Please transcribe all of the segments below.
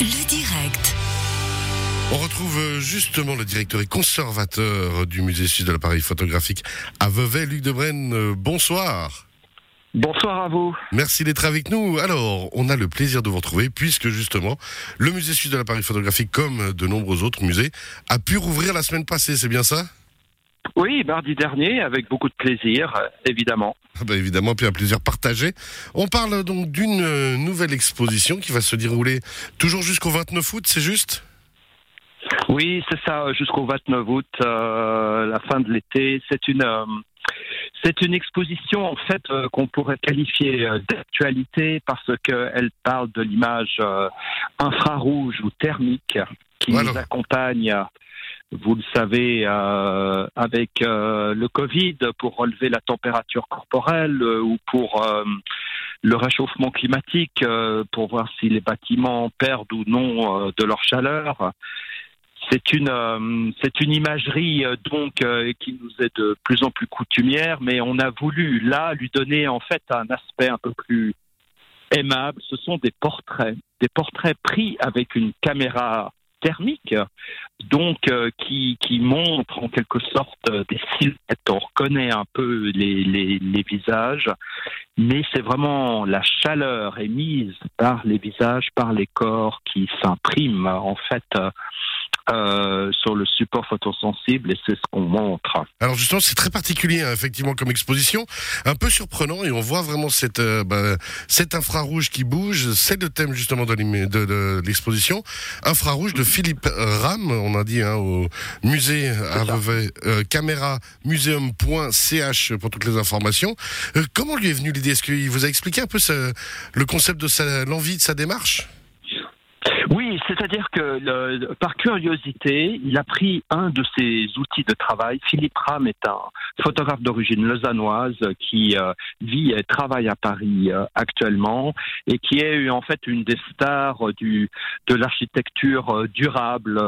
Le direct. On retrouve euh, justement le directeur et conservateur du musée suisse de l'appareil photographique à Vevey, Luc Debrenne. Euh, Bonsoir. Bonsoir à vous. Merci d'être avec nous. Alors, on a le plaisir de vous retrouver puisque justement, le musée suisse de l'appareil photographique, comme de nombreux autres musées, a pu rouvrir la semaine passée, c'est bien ça? Oui, mardi dernier, avec beaucoup de plaisir, euh, évidemment. Ah bah évidemment, puis un plaisir partagé. On parle donc d'une euh, nouvelle exposition qui va se dérouler toujours jusqu'au 29 août, c'est juste? Oui, c'est ça, jusqu'au 29 août, euh, la fin de l'été. C'est une, euh, c'est une exposition en fait euh, qu'on pourrait qualifier d'actualité parce qu'elle parle de l'image infrarouge ou thermique qui Voilà. nous accompagne. Vous le savez, euh, avec euh, le Covid, pour relever la température corporelle euh, ou pour le réchauffement climatique, pour voir si les bâtiments perdent ou non de leur chaleur. C'est une, c'est une imagerie donc qui nous est de plus en plus coutumière, mais on a voulu là lui donner en fait un aspect un peu plus aimable. Ce sont des portraits, des portraits pris avec une caméra thermique, donc euh, qui, montrent en quelque sorte euh, des silhouettes. On reconnaît un peu les, visages, mais c'est vraiment la chaleur émise par les visages, par les corps qui s'impriment en fait euh, sur le support photosensible et c'est ce qu'on montre. Alors justement, c'est très particulier, hein, effectivement, comme exposition, un peu surprenant, et on voit vraiment cette, euh, bah, cet infrarouge qui bouge. C'est le thème justement de l'exposition. Infrarouge de Philippe Ram, on a dit hein, au musée à. Vevey, euh, caméra pour toutes les informations. Euh, comment lui est venue l'idée? Est-ce qu'il vous a expliqué un peu ce- le concept de l'envie de sa démarche? C'est-à-dire que par curiosité, il a pris un de ses outils de travail. Philippe Ram est un photographe d'origine lausannoise qui euh, vit et travaille à Paris euh, actuellement et qui est en fait une des stars de l'architecture euh, durable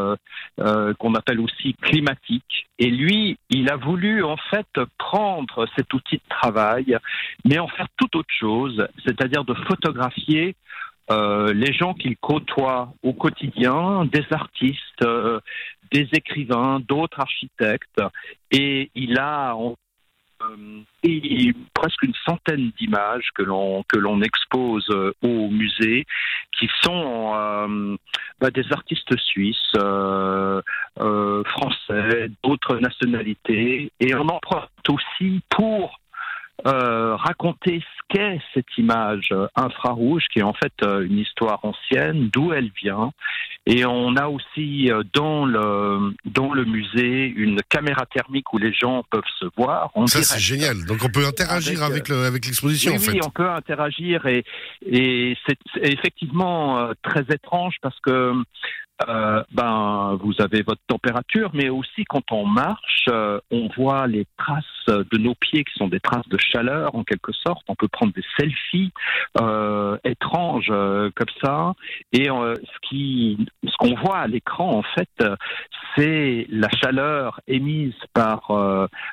qu'on appelle aussi climatique. Et lui, il a voulu en fait prendre cet outil de travail, mais en faire tout autre chose, c'est-à-dire de photographier euh, les gens qu'il côtoie au quotidien, des artistes, euh, des écrivains, d'autres architectes, et il a euh, presque une centaine d'images que l'on expose au musée, qui sont bah, des artistes suisses, français, d'autres nationalités, et on en aussi pour raconter ce qu'est cette image euh, infrarouge, qui est en fait euh, une histoire ancienne, d'où elle vient. Et on a aussi euh, dans le dans le musée une caméra thermique où les gens peuvent se voir. En Ça, c'est génial. Donc on peut interagir avec, Avec, le- avec l'exposition, Oui, en fait. oui, on peut interagir et, et c'est effectivement très étrange parce que euh, ben vous avez votre température, mais aussi quand on marche, euh, on voit les traces de nos pieds qui sont des traces de chaleur en quelque sorte. On peut prendre des selfies euh, étranges euh, comme ça, et ce qui, ce qu'on voit à l'écran en fait, c'est la chaleur émise par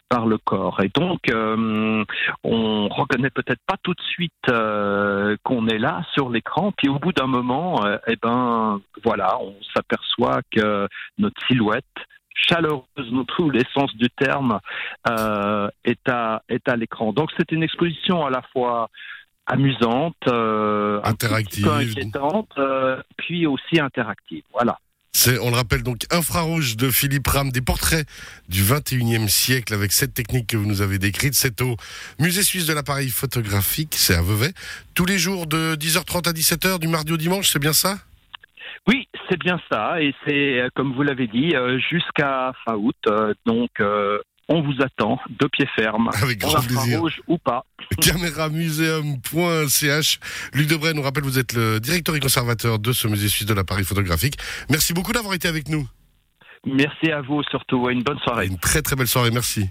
par le corps. Et donc on reconnaît peut-être pas tout de suite qu'on est là sur l'écran, puis au bout d'un moment, eh ben voilà, s'aperçoit que notre silhouette chaleureuse dans tous les sens du terme euh, est à est à l'écran. Donc c'est une exposition à la fois amusante, euh, un Interactive. peu inquiétante, euh, puis aussi interactive. Voilà. C'est, on le rappelle donc, Infrarouge de Philippe Ram, des portraits du 21e siècle avec cette technique que vous nous avez décrite. C'est au Musée suisse de l'appareil photographique, c'est à Vevey. Tous les jours de 10h30 à 17h, du mardi au dimanche, c'est bien ça? Oui, c'est bien ça, et c'est euh, comme vous l'avez dit euh, jusqu'à fin août. euh, donc on vous attend de pied ferme, Avec grand plaisir. ou pas. Caméramuséum.ch. Luc Debray nous rappelle, vous êtes le directeur et conservateur de ce musée suisse de l'appareil photographique. Merci beaucoup d'avoir été avec nous. Merci à vous surtout. Une bonne soirée. Une très très belle soirée, merci.